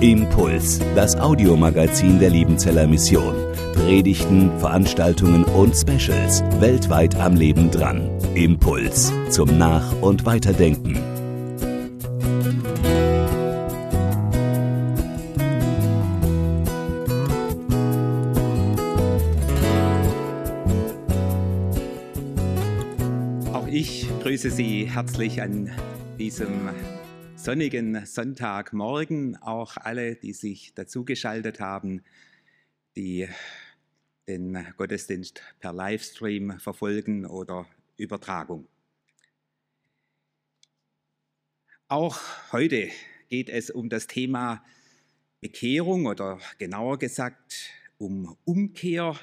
Impuls, das Audiomagazin der Liebenzeller Mission. Predigten, Veranstaltungen und Specials weltweit am Leben dran. Impuls zum Nach- und Weiterdenken. Auch ich grüße Sie herzlich an diesem sonnigen Sonntagmorgen. Auch alle, die sich dazugeschaltet haben, die den Gottesdienst per Livestream verfolgen oder Übertragung. Auch heute geht es um das Thema Bekehrung oder genauer gesagt um Umkehr,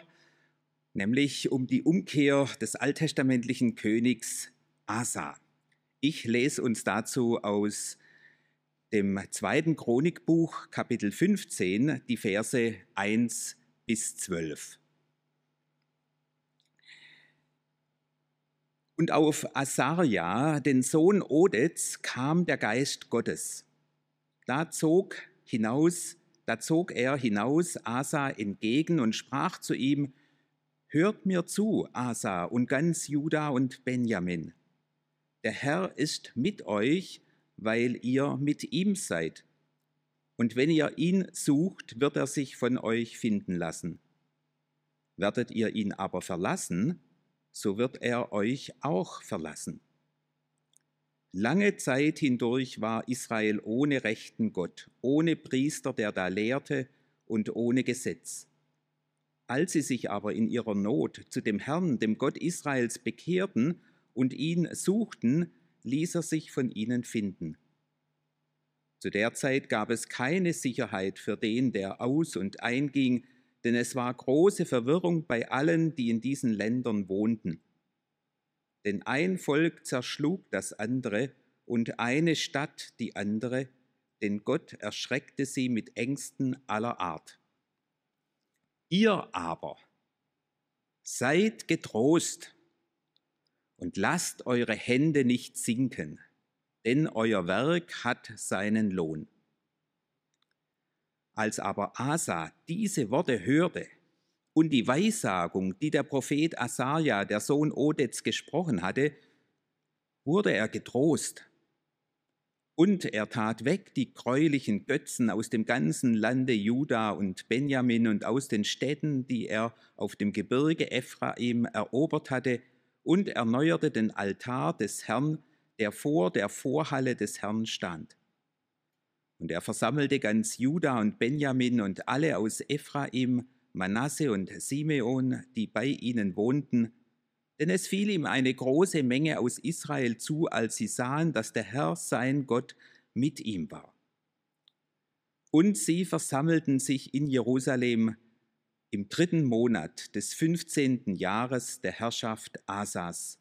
nämlich um die Umkehr des alttestamentlichen Königs Asa. Ich lese uns dazu aus dem zweiten Chronikbuch, Kapitel 15, die Verse 1 bis 12. Und auf Asaria, den Sohn Odets, kam der Geist Gottes. Da zog hinaus, da zog er hinaus Asa entgegen und sprach zu ihm: Hört mir zu, Asa und ganz Juda und Benjamin. Der Herr ist mit euch, weil ihr mit ihm seid. Und wenn ihr ihn sucht, wird er sich von euch finden lassen. Werdet ihr ihn aber verlassen, so wird er euch auch verlassen. Lange Zeit hindurch war Israel ohne rechten Gott, ohne Priester, der da lehrte, und ohne Gesetz. Als sie sich aber in ihrer Not zu dem Herrn, dem Gott Israels, bekehrten und ihn suchten, ließ er sich von ihnen finden. Zu der Zeit gab es keine Sicherheit für den, der aus und einging, denn es war große Verwirrung bei allen, die in diesen Ländern wohnten. Denn ein Volk zerschlug das andere und eine Stadt die andere, denn Gott erschreckte sie mit Ängsten aller Art. Ihr aber seid getrost und lasst eure Hände nicht sinken, denn euer Werk hat seinen Lohn. Als aber Asa diese Worte hörte und die Weissagung, die der Prophet Asaja, der Sohn Odets, gesprochen hatte, wurde er getrost. Und er tat weg die gräulichen Götzen aus dem ganzen Lande Juda und Benjamin und aus den Städten, die er auf dem Gebirge Ephraim erobert hatte, und erneuerte den Altar des Herrn, der vor der Vorhalle des Herrn stand. Und er versammelte ganz Juda und Benjamin und alle aus Ephraim, Manasse und Simeon, die bei ihnen wohnten, denn es fiel ihm eine große Menge aus Israel zu, als sie sahen, dass der Herr sein Gott mit ihm war. Und sie versammelten sich in Jerusalem im dritten Monat des 15. Jahres der Herrschaft Asas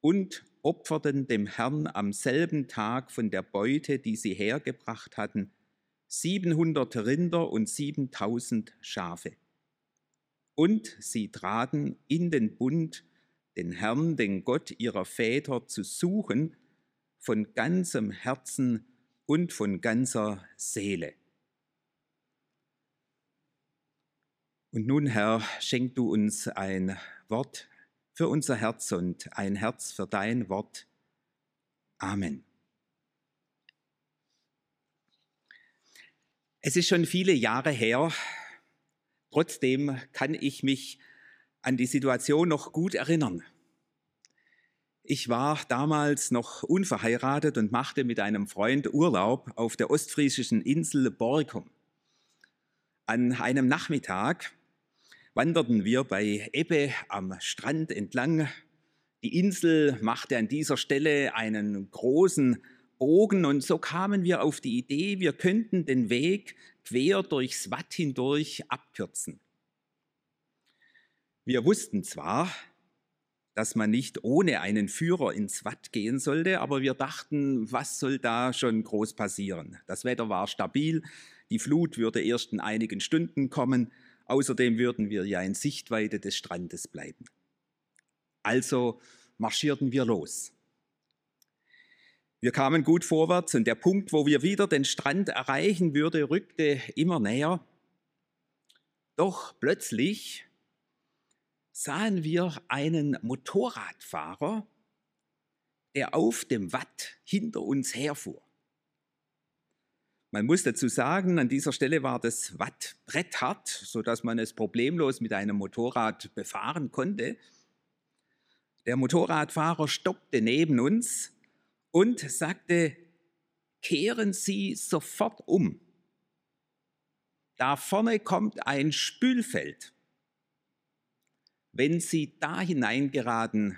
und opferten dem Herrn am selben Tag von der Beute, die sie hergebracht hatten, 700 Rinder und 7000 Schafe. Und sie traten in den Bund, den Herrn, den Gott ihrer Väter zu suchen, von ganzem Herzen und von ganzer Seele. Und nun, Herr, schenk du uns ein Wort für unser Herz und ein Herz für dein Wort. Amen. Es ist schon viele Jahre her, trotzdem kann ich mich an die Situation noch gut erinnern. Ich war damals noch unverheiratet und machte mit einem Freund Urlaub auf der ostfriesischen Insel Borkum. An einem Nachmittag wanderten wir bei Ebbe am Strand entlang. Die Insel machte an dieser Stelle einen großen Bogen und so kamen wir auf die Idee, wir könnten den Weg quer durchs Watt hindurch abkürzen. Wir wussten zwar, dass man nicht ohne einen Führer ins Watt gehen sollte, aber wir dachten, was soll da schon groß passieren? Das Wetter war stabil, die Flut würde erst in einigen Stunden kommen Außerdem würden wir ja in Sichtweite des Strandes bleiben. Also marschierten wir los. Wir kamen gut vorwärts und der Punkt, wo wir wieder den Strand erreichen würde, rückte immer näher. Doch plötzlich sahen wir einen Motorradfahrer, der auf dem Watt hinter uns herfuhr. Man muss dazu sagen, an dieser Stelle war das Watt bretthart, sodass man es problemlos mit einem Motorrad befahren konnte. Der Motorradfahrer stoppte neben uns und sagte, kehren Sie sofort um. Da vorne kommt ein Spülfeld. Wenn Sie da hineingeraten,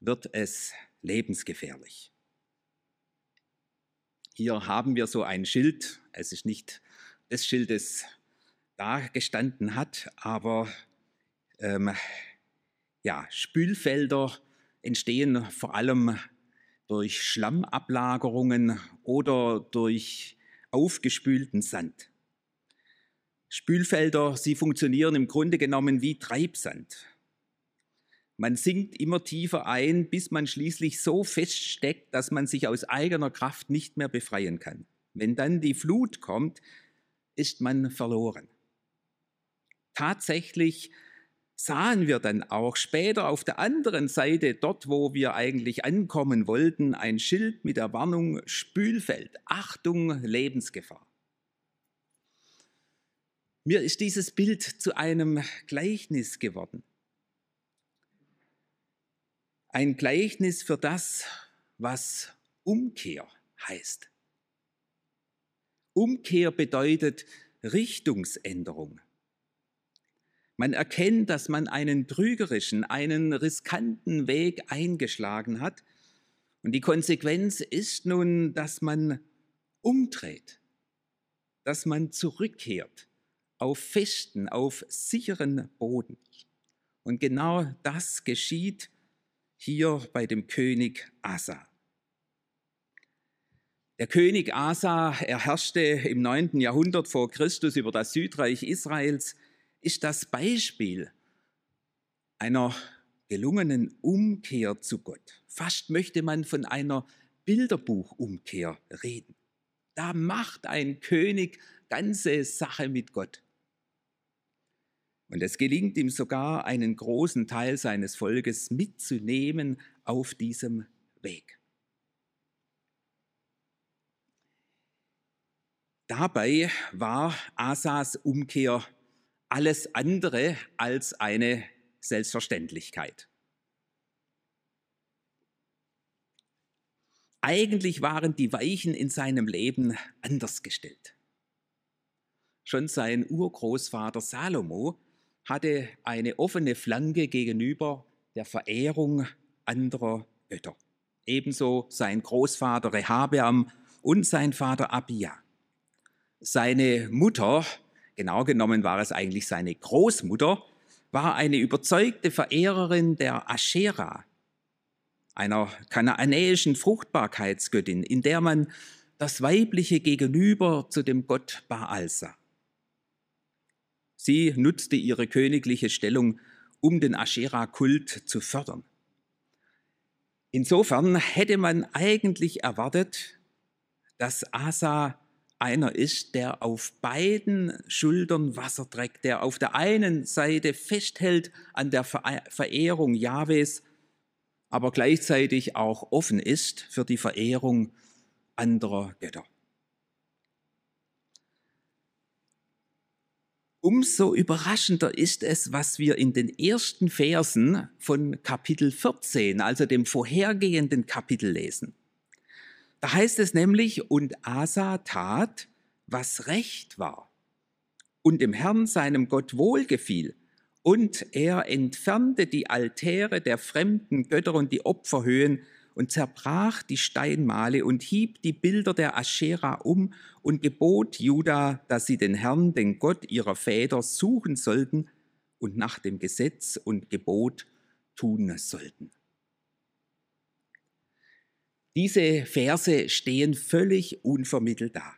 wird es lebensgefährlich. Hier haben wir so ein Schild. Es ist nicht des Schildes da gestanden hat, aber ähm, ja, Spülfelder entstehen vor allem durch Schlammablagerungen oder durch aufgespülten Sand. Spülfelder, sie funktionieren im Grunde genommen wie Treibsand. Man sinkt immer tiefer ein, bis man schließlich so feststeckt, dass man sich aus eigener Kraft nicht mehr befreien kann. Wenn dann die Flut kommt, ist man verloren. Tatsächlich sahen wir dann auch später auf der anderen Seite, dort wo wir eigentlich ankommen wollten, ein Schild mit der Warnung Spülfeld, Achtung, Lebensgefahr. Mir ist dieses Bild zu einem Gleichnis geworden. Ein Gleichnis für das, was Umkehr heißt. Umkehr bedeutet Richtungsänderung. Man erkennt, dass man einen trügerischen, einen riskanten Weg eingeschlagen hat. Und die Konsequenz ist nun, dass man umdreht, dass man zurückkehrt auf festen, auf sicheren Boden. Und genau das geschieht hier bei dem König Asa. Der König Asa, er herrschte im 9. Jahrhundert vor Christus über das Südreich Israels, ist das Beispiel einer gelungenen Umkehr zu Gott. Fast möchte man von einer Bilderbuchumkehr reden. Da macht ein König ganze Sache mit Gott. Und es gelingt ihm sogar, einen großen Teil seines Volkes mitzunehmen auf diesem Weg. Dabei war Asas Umkehr alles andere als eine Selbstverständlichkeit. Eigentlich waren die Weichen in seinem Leben anders gestellt. Schon sein Urgroßvater Salomo hatte eine offene Flanke gegenüber der Verehrung anderer Götter. Ebenso sein Großvater Rehabeam und sein Vater Abia. Seine Mutter, genau genommen war es eigentlich seine Großmutter, war eine überzeugte Verehrerin der Aschera, einer kanaanäischen Fruchtbarkeitsgöttin, in der man das weibliche Gegenüber zu dem Gott Baal sah. Sie nutzte ihre königliche Stellung, um den Aschera-Kult zu fördern. Insofern hätte man eigentlich erwartet, dass Asa einer ist, der auf beiden Schultern Wasser trägt, der auf der einen Seite festhält an der Verehrung Jahwes, aber gleichzeitig auch offen ist für die Verehrung anderer Götter. Umso überraschender ist es, was wir in den ersten Versen von Kapitel 14, also dem vorhergehenden Kapitel lesen. Da heißt es nämlich, und Asa tat, was recht war und dem Herrn seinem Gott wohlgefiel, und er entfernte die Altäre der fremden Götter und die Opferhöhen und zerbrach die Steinmale und hieb die Bilder der Aschera um und gebot Juda, dass sie den Herrn, den Gott ihrer Väter, suchen sollten und nach dem Gesetz und Gebot tun sollten. Diese Verse stehen völlig unvermittelt da.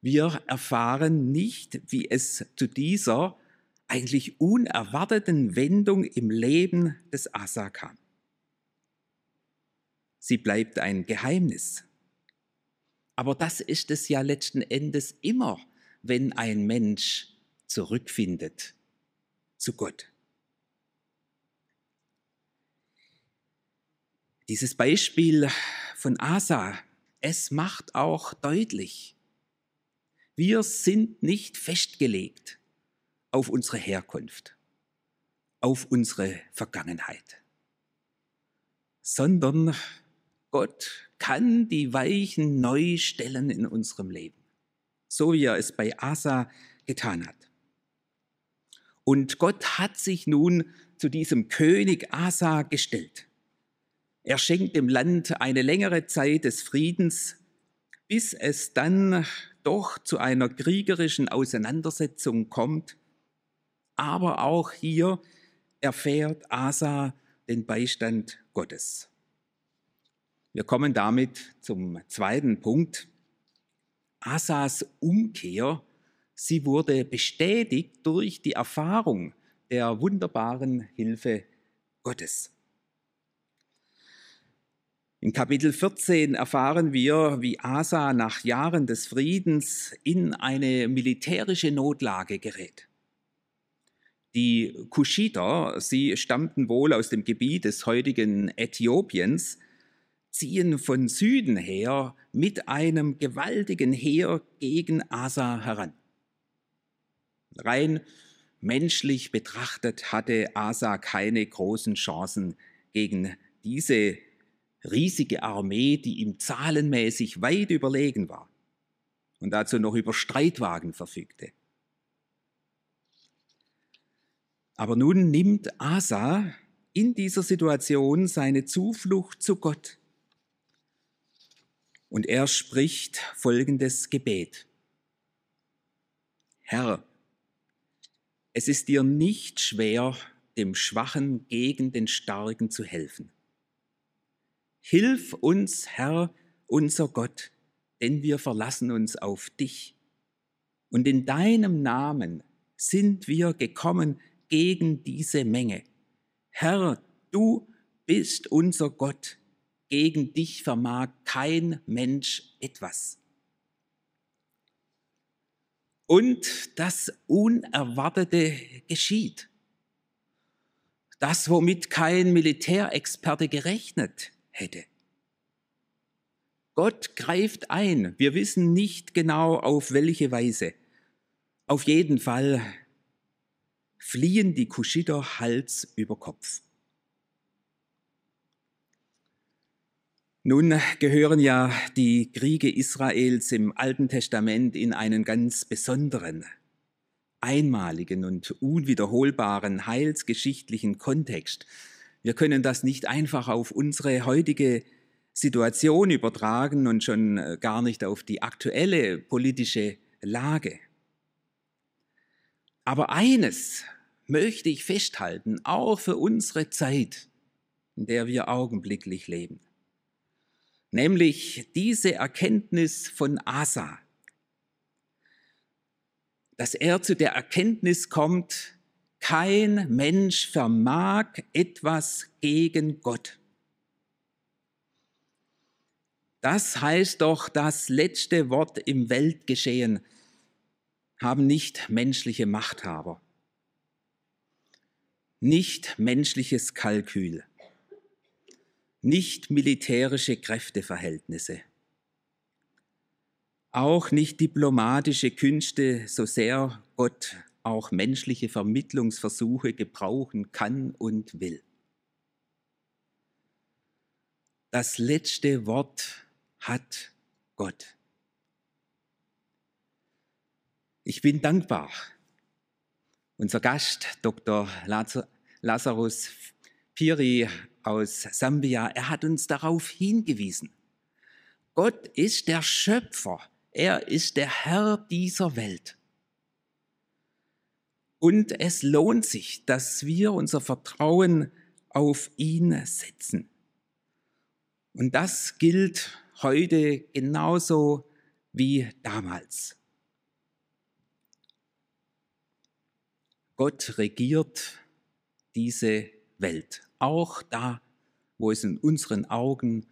Wir erfahren nicht, wie es zu dieser eigentlich unerwarteten Wendung im Leben des Asa kam. Sie bleibt ein Geheimnis. Aber das ist es ja letzten Endes immer, wenn ein Mensch zurückfindet zu Gott. Dieses Beispiel von Asa, es macht auch deutlich, wir sind nicht festgelegt auf unsere Herkunft, auf unsere Vergangenheit, sondern Gott kann die Weichen neu stellen in unserem Leben, so wie er es bei Asa getan hat. Und Gott hat sich nun zu diesem König Asa gestellt. Er schenkt dem Land eine längere Zeit des Friedens, bis es dann doch zu einer kriegerischen Auseinandersetzung kommt. Aber auch hier erfährt Asa den Beistand Gottes. Wir kommen damit zum zweiten Punkt. Asas Umkehr, sie wurde bestätigt durch die Erfahrung der wunderbaren Hilfe Gottes. In Kapitel 14 erfahren wir, wie Asa nach Jahren des Friedens in eine militärische Notlage gerät. Die Kuschiter, sie stammten wohl aus dem Gebiet des heutigen Äthiopiens, ziehen von Süden her mit einem gewaltigen Heer gegen Asa heran. Rein menschlich betrachtet hatte Asa keine großen Chancen gegen diese riesige Armee, die ihm zahlenmäßig weit überlegen war und dazu noch über Streitwagen verfügte. Aber nun nimmt Asa in dieser Situation seine Zuflucht zu Gott. Und er spricht folgendes Gebet. Herr, es ist dir nicht schwer, dem Schwachen gegen den Starken zu helfen. Hilf uns, Herr, unser Gott, denn wir verlassen uns auf dich. Und in deinem Namen sind wir gekommen gegen diese Menge. Herr, du bist unser Gott. Gegen dich vermag kein Mensch etwas. Und das Unerwartete geschieht. Das, womit kein Militärexperte gerechnet hätte. Gott greift ein. Wir wissen nicht genau, auf welche Weise. Auf jeden Fall fliehen die Kuschiter Hals über Kopf. Nun gehören ja die Kriege Israels im Alten Testament in einen ganz besonderen, einmaligen und unwiederholbaren heilsgeschichtlichen Kontext. Wir können das nicht einfach auf unsere heutige Situation übertragen und schon äh, gar nicht auf die aktuelle politische Lage. Aber eines möchte ich festhalten, auch für unsere Zeit, in der wir augenblicklich leben, nämlich diese Erkenntnis von Asa, dass er zu der Erkenntnis kommt, kein Mensch vermag etwas gegen Gott. Das heißt doch, das letzte Wort im Weltgeschehen haben nicht menschliche Machthaber, nicht menschliches Kalkül, nicht militärische Kräfteverhältnisse, auch nicht diplomatische Künste, so sehr Gott auch menschliche Vermittlungsversuche gebrauchen kann und will. Das letzte Wort hat Gott. Ich bin dankbar. Unser Gast, Dr. Lazarus Piri aus Sambia, er hat uns darauf hingewiesen. Gott ist der Schöpfer, er ist der Herr dieser Welt. Und es lohnt sich, dass wir unser Vertrauen auf ihn setzen. Und das gilt heute genauso wie damals. Gott regiert diese Welt, auch da, wo es in unseren Augen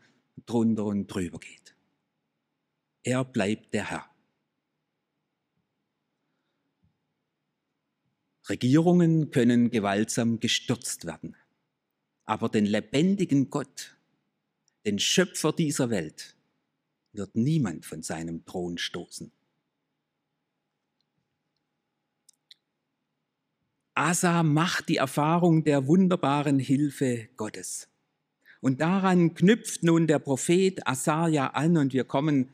drunter und drüber geht. Er bleibt der Herr. Regierungen können gewaltsam gestürzt werden, aber den lebendigen Gott, den Schöpfer dieser Welt, wird niemand von seinem Thron stoßen. Asa macht die Erfahrung der wunderbaren Hilfe Gottes. Und daran knüpft nun der Prophet Asaja an und wir kommen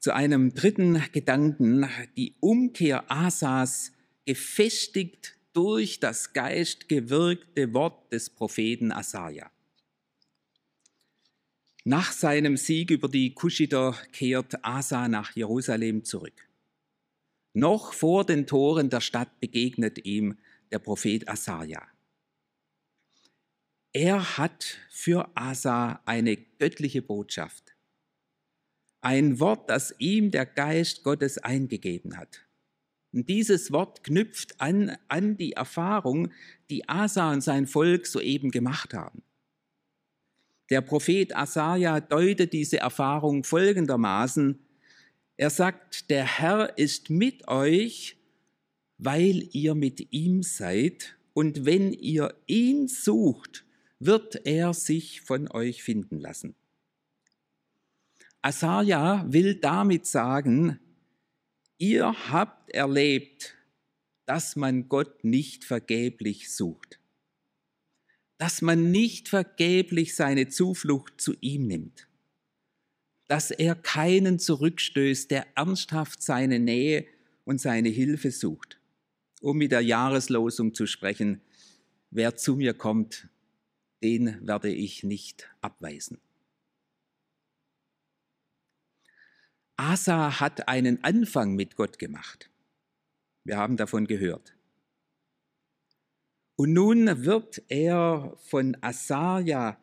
zu einem dritten Gedanken, die Umkehr Asas gefestigt durch das geistgewirkte Wort des Propheten Asaja. Nach seinem Sieg über die Kuschiter kehrt Asa nach Jerusalem zurück. Noch vor den Toren der Stadt begegnet ihm der Prophet Asaja. Er hat für Asa eine göttliche Botschaft. Ein Wort, das ihm der Geist Gottes eingegeben hat. Und dieses Wort knüpft an, an die Erfahrung, die Asa und sein Volk soeben gemacht haben. Der Prophet Asaja deutet diese Erfahrung folgendermaßen. Er sagt, der Herr ist mit euch, weil ihr mit ihm seid, und wenn ihr ihn sucht, wird er sich von euch finden lassen. Asaja will damit sagen, ihr habt erlebt, dass man Gott nicht vergeblich sucht, dass man nicht vergeblich seine Zuflucht zu ihm nimmt, dass er keinen zurückstößt, der ernsthaft seine Nähe und seine Hilfe sucht. Um mit der Jahreslosung zu sprechen, wer zu mir kommt, den werde ich nicht abweisen. Asa hat einen Anfang mit Gott gemacht. Wir haben davon gehört. Und nun wird er von Asaja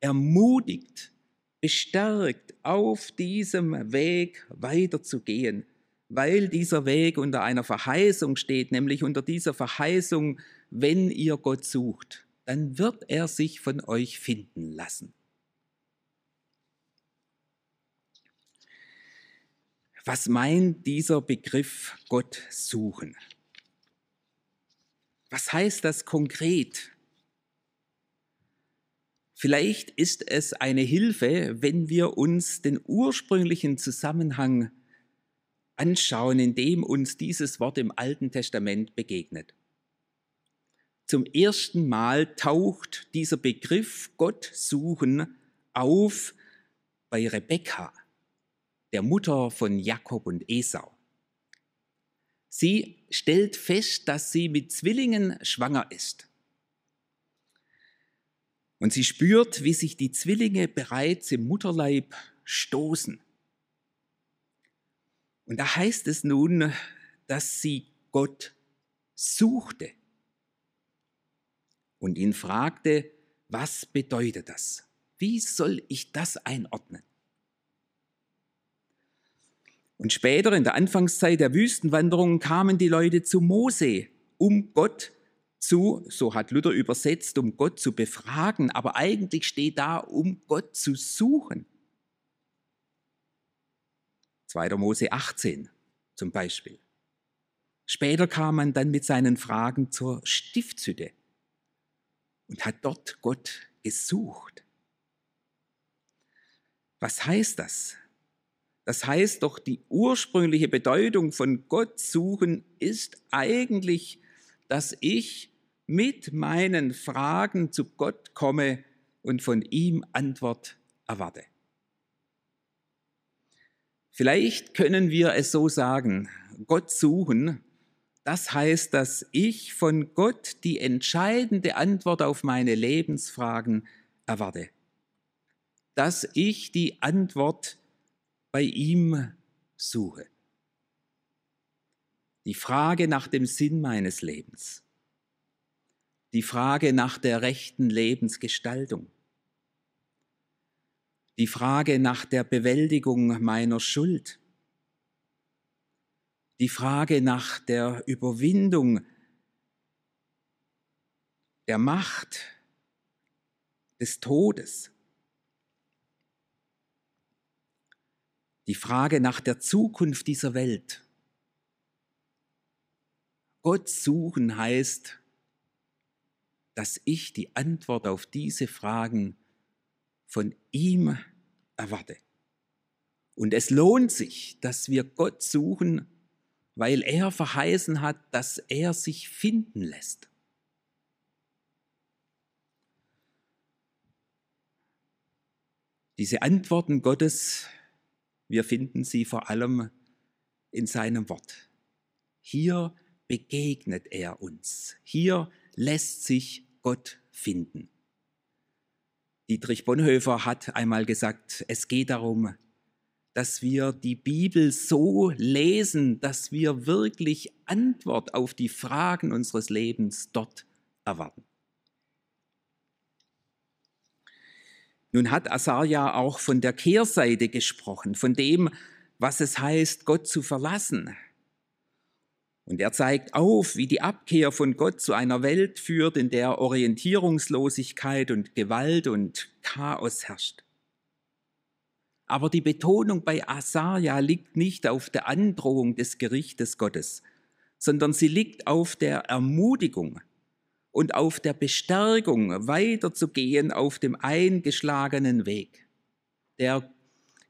ermutigt, bestärkt, auf diesem Weg weiterzugehen, weil dieser Weg unter einer Verheißung steht, nämlich unter dieser Verheißung, wenn ihr Gott sucht dann wird er sich von euch finden lassen. Was meint dieser Begriff Gott suchen? Was heißt das konkret? Vielleicht ist es eine Hilfe, wenn wir uns den ursprünglichen Zusammenhang anschauen, in dem uns dieses Wort im Alten Testament begegnet. Zum ersten Mal taucht dieser Begriff Gott suchen auf bei Rebekka, der Mutter von Jakob und Esau. Sie stellt fest, dass sie mit Zwillingen schwanger ist. Und sie spürt, wie sich die Zwillinge bereits im Mutterleib stoßen. Und da heißt es nun, dass sie Gott suchte und ihn fragte, was bedeutet das? Wie soll ich das einordnen? Und später in der Anfangszeit der Wüstenwanderung kamen die Leute zu Mose, um Gott zu, so hat Luther übersetzt, um Gott zu befragen, aber eigentlich steht da, um Gott zu suchen. 2. Mose 18 zum Beispiel. Später kam man dann mit seinen Fragen zur Stiftshütte und hat dort Gott gesucht. Was heißt das? Das heißt doch, die ursprüngliche Bedeutung von Gott suchen ist eigentlich, dass ich mit meinen Fragen zu Gott komme und von ihm Antwort erwarte. Vielleicht können wir es so sagen, Gott suchen das heißt, dass ich von Gott die entscheidende Antwort auf meine Lebensfragen erwarte. Dass ich die Antwort bei ihm suche. Die Frage nach dem Sinn meines Lebens. Die Frage nach der rechten Lebensgestaltung. Die Frage nach der Bewältigung meiner Schuld die Frage nach der Überwindung der Macht des Todes. Die Frage nach der Zukunft dieser Welt. Gott suchen heißt, dass ich die Antwort auf diese Fragen von ihm erwarte. Und es lohnt sich, dass wir Gott suchen, weil er verheißen hat, dass er sich finden lässt. Diese Antworten Gottes, wir finden sie vor allem in seinem Wort. Hier begegnet er uns. Hier lässt sich Gott finden. Dietrich Bonhoeffer hat einmal gesagt, es geht darum, dass wir die Bibel so lesen, dass wir wirklich Antwort auf die Fragen unseres Lebens dort erwarten. Nun hat Asaria auch von der Kehrseite gesprochen, von dem, was es heißt, Gott zu verlassen. Und er zeigt auf, wie die Abkehr von Gott zu einer Welt führt, in der Orientierungslosigkeit und Gewalt und Chaos herrscht. Aber die Betonung bei Asaria liegt nicht auf der Androhung des Gerichtes Gottes, sondern sie liegt auf der Ermutigung und auf der Bestärkung, weiterzugehen auf dem eingeschlagenen Weg. Der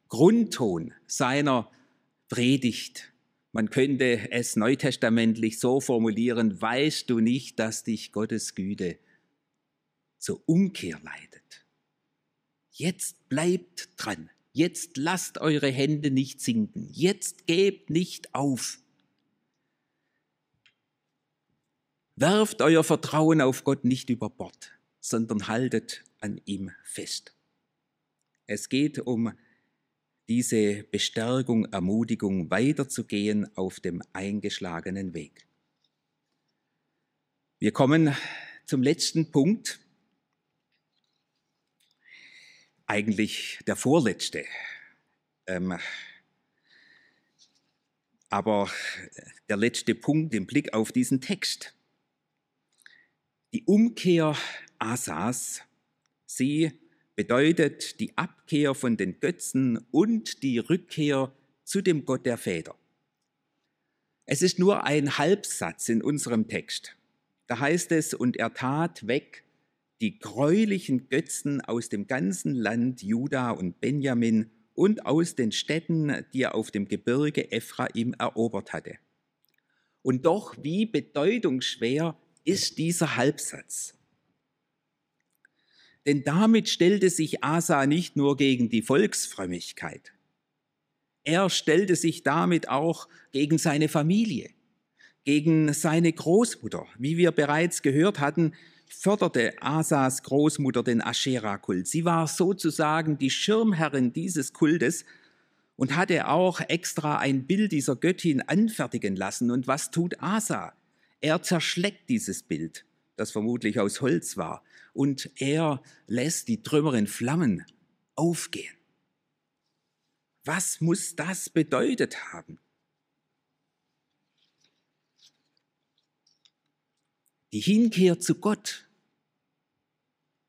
Grundton seiner Predigt, man könnte es neutestamentlich so formulieren, weißt du nicht, dass dich Gottes Güte zur Umkehr leitet. Jetzt bleibt dran. Jetzt lasst eure Hände nicht sinken. Jetzt gebt nicht auf. Werft euer Vertrauen auf Gott nicht über Bord, sondern haltet an ihm fest. Es geht um diese Bestärkung, Ermutigung, weiterzugehen auf dem eingeschlagenen Weg. Wir kommen zum letzten Punkt eigentlich der vorletzte. Ähm, aber der letzte Punkt im Blick auf diesen Text. Die Umkehr Asas, sie bedeutet die Abkehr von den Götzen und die Rückkehr zu dem Gott der Väter. Es ist nur ein Halbsatz in unserem Text. Da heißt es, und er tat weg die gräulichen Götzen aus dem ganzen Land Juda und Benjamin und aus den Städten, die er auf dem Gebirge Ephraim erobert hatte. Und doch, wie bedeutungsschwer ist dieser Halbsatz. Denn damit stellte sich Asa nicht nur gegen die Volksfrömmigkeit, er stellte sich damit auch gegen seine Familie, gegen seine Großmutter. Wie wir bereits gehört hatten, förderte Asas Großmutter den Aschera-Kult. Sie war sozusagen die Schirmherrin dieses Kultes und hatte auch extra ein Bild dieser Göttin anfertigen lassen. Und was tut Asa? Er zerschlägt dieses Bild, das vermutlich aus Holz war, und er lässt die Trümmer in Flammen aufgehen. Was muss das bedeutet haben? Die Hinkehr zu Gott,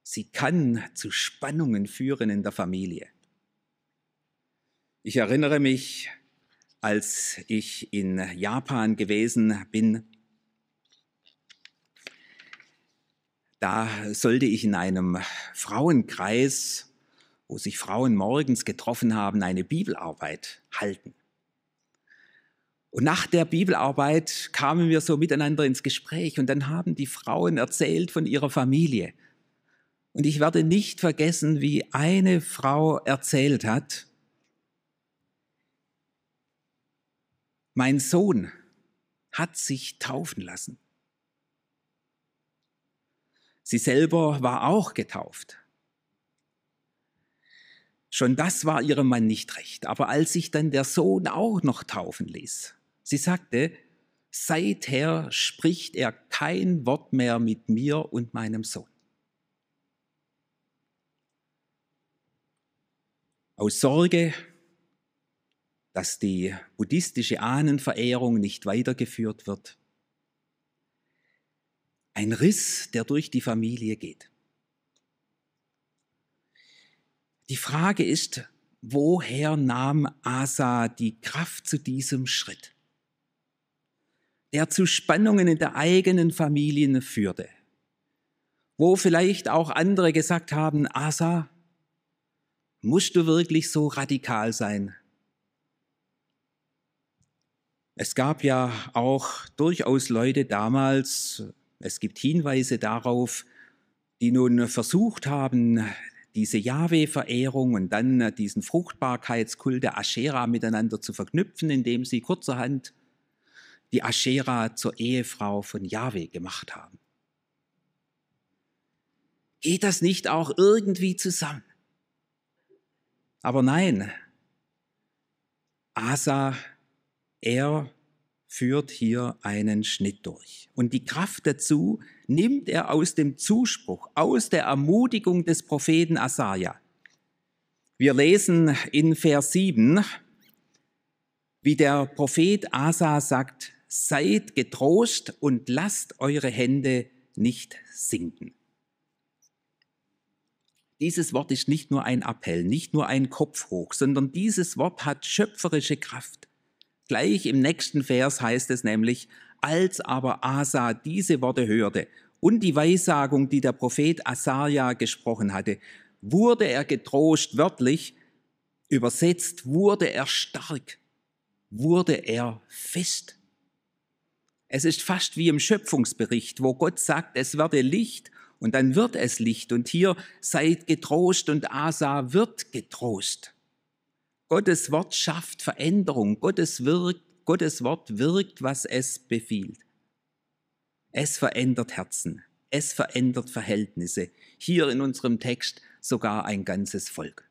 sie kann zu Spannungen führen in der Familie. Ich erinnere mich, als ich in Japan gewesen bin, da sollte ich in einem Frauenkreis, wo sich Frauen morgens getroffen haben, eine Bibelarbeit halten. Und nach der Bibelarbeit kamen wir so miteinander ins Gespräch und dann haben die Frauen erzählt von ihrer Familie. Und ich werde nicht vergessen, wie eine Frau erzählt hat, mein Sohn hat sich taufen lassen. Sie selber war auch getauft. Schon das war ihrem Mann nicht recht. Aber als sich dann der Sohn auch noch taufen ließ, Sie sagte, seither spricht er kein Wort mehr mit mir und meinem Sohn. Aus Sorge, dass die buddhistische Ahnenverehrung nicht weitergeführt wird. Ein Riss, der durch die Familie geht. Die Frage ist, woher nahm Asa die Kraft zu diesem Schritt, der zu Spannungen in der eigenen Familie führte, wo vielleicht auch andere gesagt haben, Asa, musst du wirklich so radikal sein? Es gab ja auch durchaus Leute damals, es gibt Hinweise darauf, die nun versucht haben, diese Jahwe-Verehrung und dann diesen Fruchtbarkeitskult der Aschera miteinander zu verknüpfen, indem sie kurzerhand die Aschera zur Ehefrau von Jahwe gemacht haben. Geht das nicht auch irgendwie zusammen? Aber nein, Asa, er führt hier einen Schnitt durch. Und die Kraft dazu nimmt er aus dem Zuspruch, aus der Ermutigung des Propheten Asaja. Wir lesen in Vers 7, wie der Prophet Asa sagt, seid getrost und lasst eure Hände nicht sinken. Dieses Wort ist nicht nur ein Appell, nicht nur ein Kopf hoch, sondern dieses Wort hat schöpferische Kraft. Gleich im nächsten Vers heißt es nämlich, als aber Asa diese Worte hörte und die Weissagung, die der Prophet Asaja gesprochen hatte, wurde er getrost, wörtlich übersetzt, wurde er stark, wurde er fest. Es ist fast wie im Schöpfungsbericht, wo Gott sagt, es werde Licht und dann wird es Licht. Und hier seid getrost und Asa wird getrost. Gottes Wort schafft Veränderung. Gottes, wirkt, Gottes Wort wirkt, was es befiehlt. Es verändert Herzen. Es verändert Verhältnisse. Hier in unserem Text sogar ein ganzes Volk.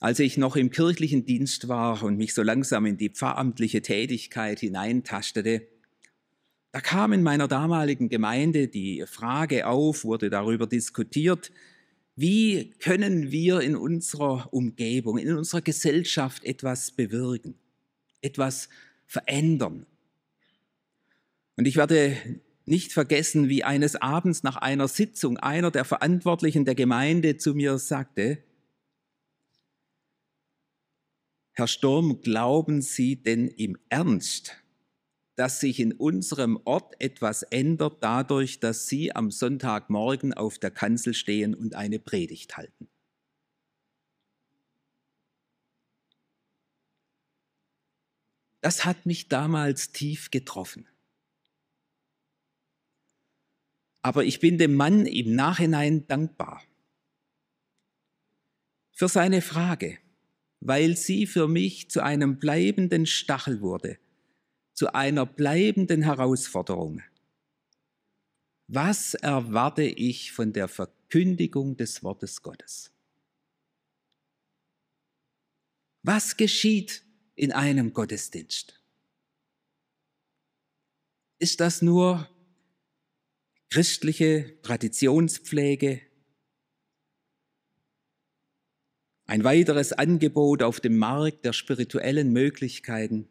Als ich noch im kirchlichen Dienst war und mich so langsam in die pfarramtliche Tätigkeit hineintastete, da kam in meiner damaligen Gemeinde die Frage auf, wurde darüber diskutiert, wie können wir in unserer Umgebung, in unserer Gesellschaft etwas bewirken, etwas verändern. Und ich werde nicht vergessen, wie eines Abends nach einer Sitzung einer der Verantwortlichen der Gemeinde zu mir sagte, Herr Sturm, glauben Sie denn im Ernst, dass sich in unserem Ort etwas ändert dadurch, dass Sie am Sonntagmorgen auf der Kanzel stehen und eine Predigt halten. Das hat mich damals tief getroffen. Aber ich bin dem Mann im Nachhinein dankbar für seine Frage, weil sie für mich zu einem bleibenden Stachel wurde zu einer bleibenden Herausforderung. Was erwarte ich von der Verkündigung des Wortes Gottes? Was geschieht in einem Gottesdienst? Ist das nur christliche Traditionspflege? Ein weiteres Angebot auf dem Markt der spirituellen Möglichkeiten?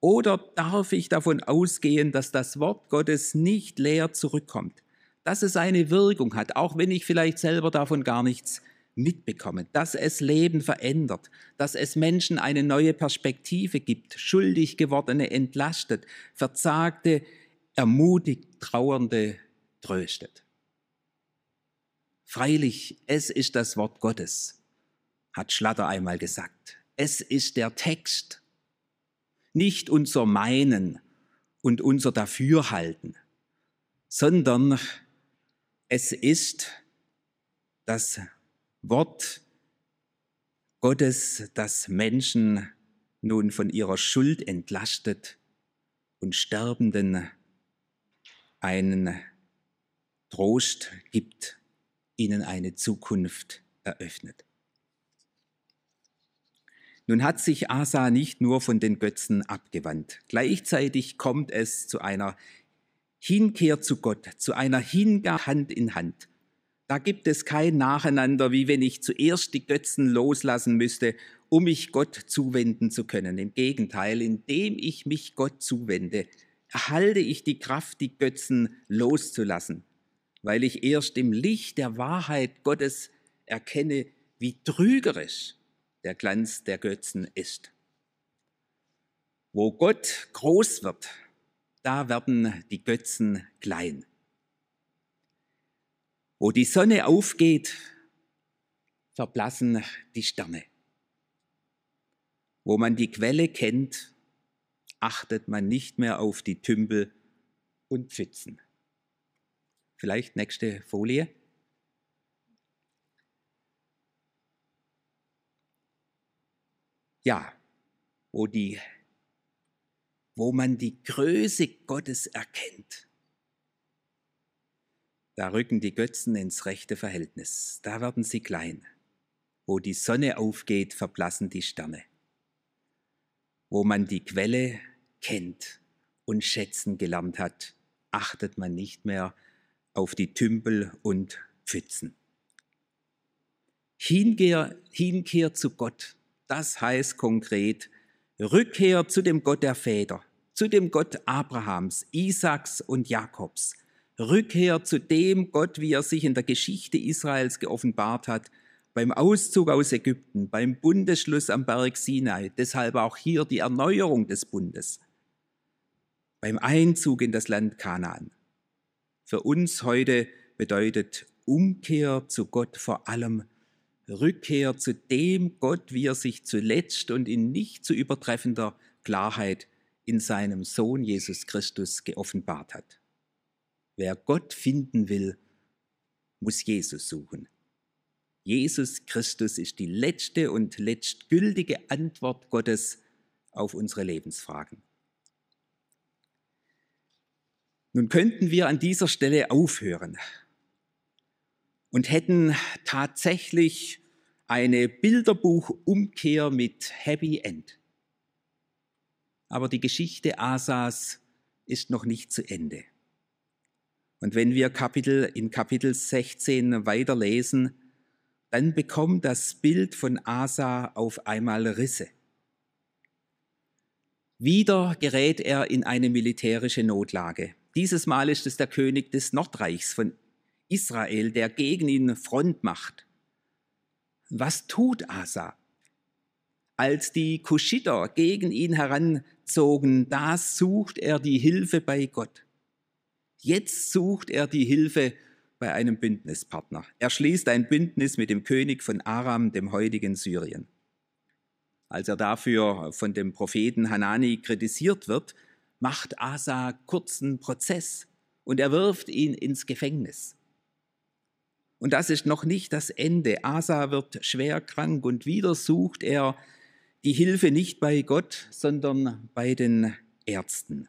Oder darf ich davon ausgehen, dass das Wort Gottes nicht leer zurückkommt, dass es eine Wirkung hat, auch wenn ich vielleicht selber davon gar nichts mitbekomme, dass es Leben verändert, dass es Menschen eine neue Perspektive gibt, schuldig gewordene entlastet, verzagte ermutigt, trauernde tröstet. Freilich, es ist das Wort Gottes, hat Schlatter einmal gesagt. Es ist der Text, nicht unser Meinen und unser Dafürhalten, sondern es ist das Wort Gottes, das Menschen nun von ihrer Schuld entlastet und Sterbenden einen Trost gibt, ihnen eine Zukunft eröffnet. Nun hat sich Asa nicht nur von den Götzen abgewandt. Gleichzeitig kommt es zu einer Hinkehr zu Gott, zu einer Hingabe Hand in Hand. Da gibt es kein Nacheinander, wie wenn ich zuerst die Götzen loslassen müsste, um mich Gott zuwenden zu können. Im Gegenteil, indem ich mich Gott zuwende, erhalte ich die Kraft, die Götzen loszulassen, weil ich erst im Licht der Wahrheit Gottes erkenne, wie trügerisch der Glanz der Götzen ist. Wo Gott groß wird, da werden die Götzen klein. Wo die Sonne aufgeht, verblassen die Sterne. Wo man die Quelle kennt, achtet man nicht mehr auf die Tümpel und Pfützen. Vielleicht nächste Folie. Ja, wo, die, wo man die Größe Gottes erkennt, da rücken die Götzen ins rechte Verhältnis, da werden sie klein. Wo die Sonne aufgeht, verblassen die Sterne. Wo man die Quelle kennt und schätzen gelernt hat, achtet man nicht mehr auf die Tümpel und Pfützen. Hinkehr, Hinkehr zu Gott, das heißt konkret Rückkehr zu dem Gott der Väter, zu dem Gott Abrahams, Isaaks und Jakobs. Rückkehr zu dem Gott, wie er sich in der Geschichte Israels geoffenbart hat, beim Auszug aus Ägypten, beim Bundesschluss am Berg Sinai, deshalb auch hier die Erneuerung des Bundes beim Einzug in das Land Kanaan. Für uns heute bedeutet Umkehr zu Gott vor allem Rückkehr zu dem Gott, wie er sich zuletzt und in nicht zu übertreffender Klarheit in seinem Sohn Jesus Christus geoffenbart hat. Wer Gott finden will, muss Jesus suchen. Jesus Christus ist die letzte und letztgültige Antwort Gottes auf unsere Lebensfragen. Nun könnten wir an dieser Stelle aufhören und hätten tatsächlich eine Bilderbuchumkehr mit Happy End. Aber die Geschichte Asas ist noch nicht zu Ende. Und wenn wir Kapitel, in Kapitel 16 weiterlesen, dann bekommt das Bild von Asa auf einmal Risse. Wieder gerät er in eine militärische Notlage. Dieses Mal ist es der König des Nordreichs von Israel, der gegen ihn Front macht. Was tut Asa? Als die Kuschiter gegen ihn heranzogen, da sucht er die Hilfe bei Gott. Jetzt sucht er die Hilfe bei einem Bündnispartner. Er schließt ein Bündnis mit dem König von Aram, dem heutigen Syrien. Als er dafür von dem Propheten Hanani kritisiert wird, macht Asa kurzen Prozess und er wirft ihn ins Gefängnis. Und das ist noch nicht das Ende. Asa wird schwer krank und wieder sucht er die Hilfe nicht bei Gott, sondern bei den Ärzten.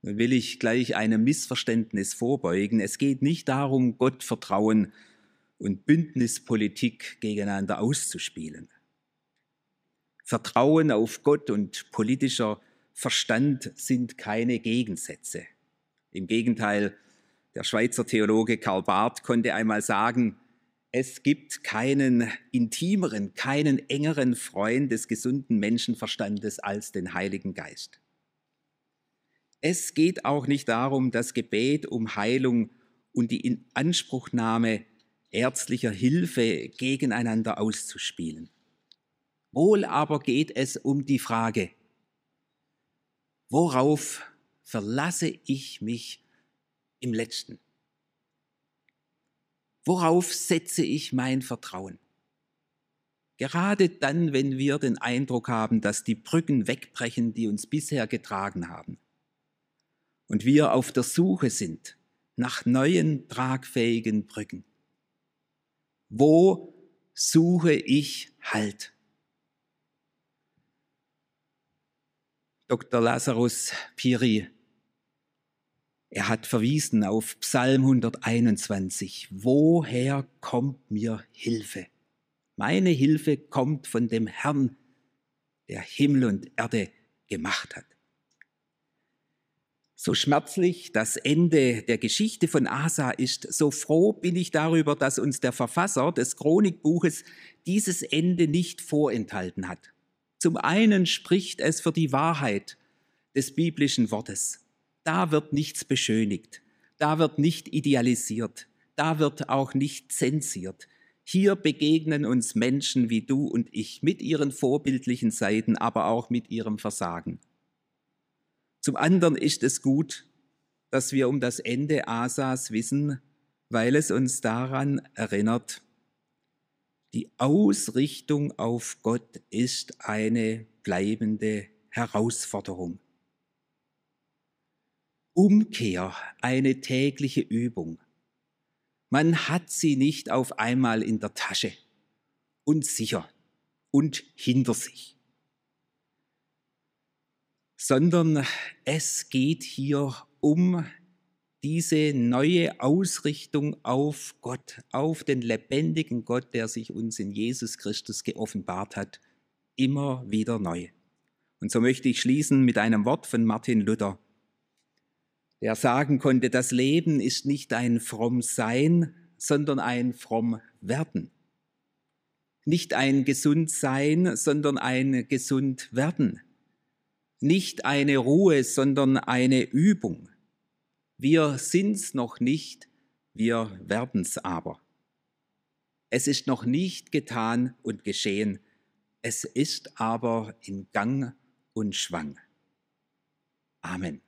Nun will ich gleich einem Missverständnis vorbeugen. Es geht nicht darum, Gott vertrauen und Bündnispolitik gegeneinander auszuspielen. Vertrauen auf Gott und politischer Verstand sind keine Gegensätze. Im Gegenteil, der Schweizer Theologe Karl Barth konnte einmal sagen, es gibt keinen intimeren, keinen engeren Freund des gesunden Menschenverstandes als den Heiligen Geist. Es geht auch nicht darum, das Gebet um Heilung und die Inanspruchnahme ärztlicher Hilfe gegeneinander auszuspielen. Wohl aber geht es um die Frage, Worauf verlasse ich mich im letzten? Worauf setze ich mein Vertrauen? Gerade dann, wenn wir den Eindruck haben, dass die Brücken wegbrechen, die uns bisher getragen haben, und wir auf der Suche sind nach neuen tragfähigen Brücken. Wo suche ich Halt? Dr. Lazarus Piri. Er hat verwiesen auf Psalm 121. Woher kommt mir Hilfe? Meine Hilfe kommt von dem Herrn, der Himmel und Erde gemacht hat. So schmerzlich das Ende der Geschichte von Asa ist, so froh bin ich darüber, dass uns der Verfasser des Chronikbuches dieses Ende nicht vorenthalten hat. Zum einen spricht es für die Wahrheit des biblischen Wortes. Da wird nichts beschönigt, da wird nicht idealisiert, da wird auch nicht zensiert. Hier begegnen uns Menschen wie du und ich mit ihren vorbildlichen Seiten, aber auch mit ihrem Versagen. Zum anderen ist es gut, dass wir um das Ende Asas wissen, weil es uns daran erinnert, die Ausrichtung auf Gott ist eine bleibende Herausforderung. Umkehr, eine tägliche Übung. Man hat sie nicht auf einmal in der Tasche und sicher und hinter sich, sondern es geht hier um diese neue Ausrichtung auf Gott, auf den lebendigen Gott, der sich uns in Jesus Christus geoffenbart hat, immer wieder neu. Und so möchte ich schließen mit einem Wort von Martin Luther der sagen konnte, das Leben ist nicht ein fromm Sein, sondern ein fromm Werden. Nicht ein gesund Sein, sondern ein gesund Werden. Nicht eine Ruhe, sondern eine Übung. Wir sind's noch nicht, wir werden's aber. Es ist noch nicht getan und geschehen, es ist aber in Gang und Schwang. Amen.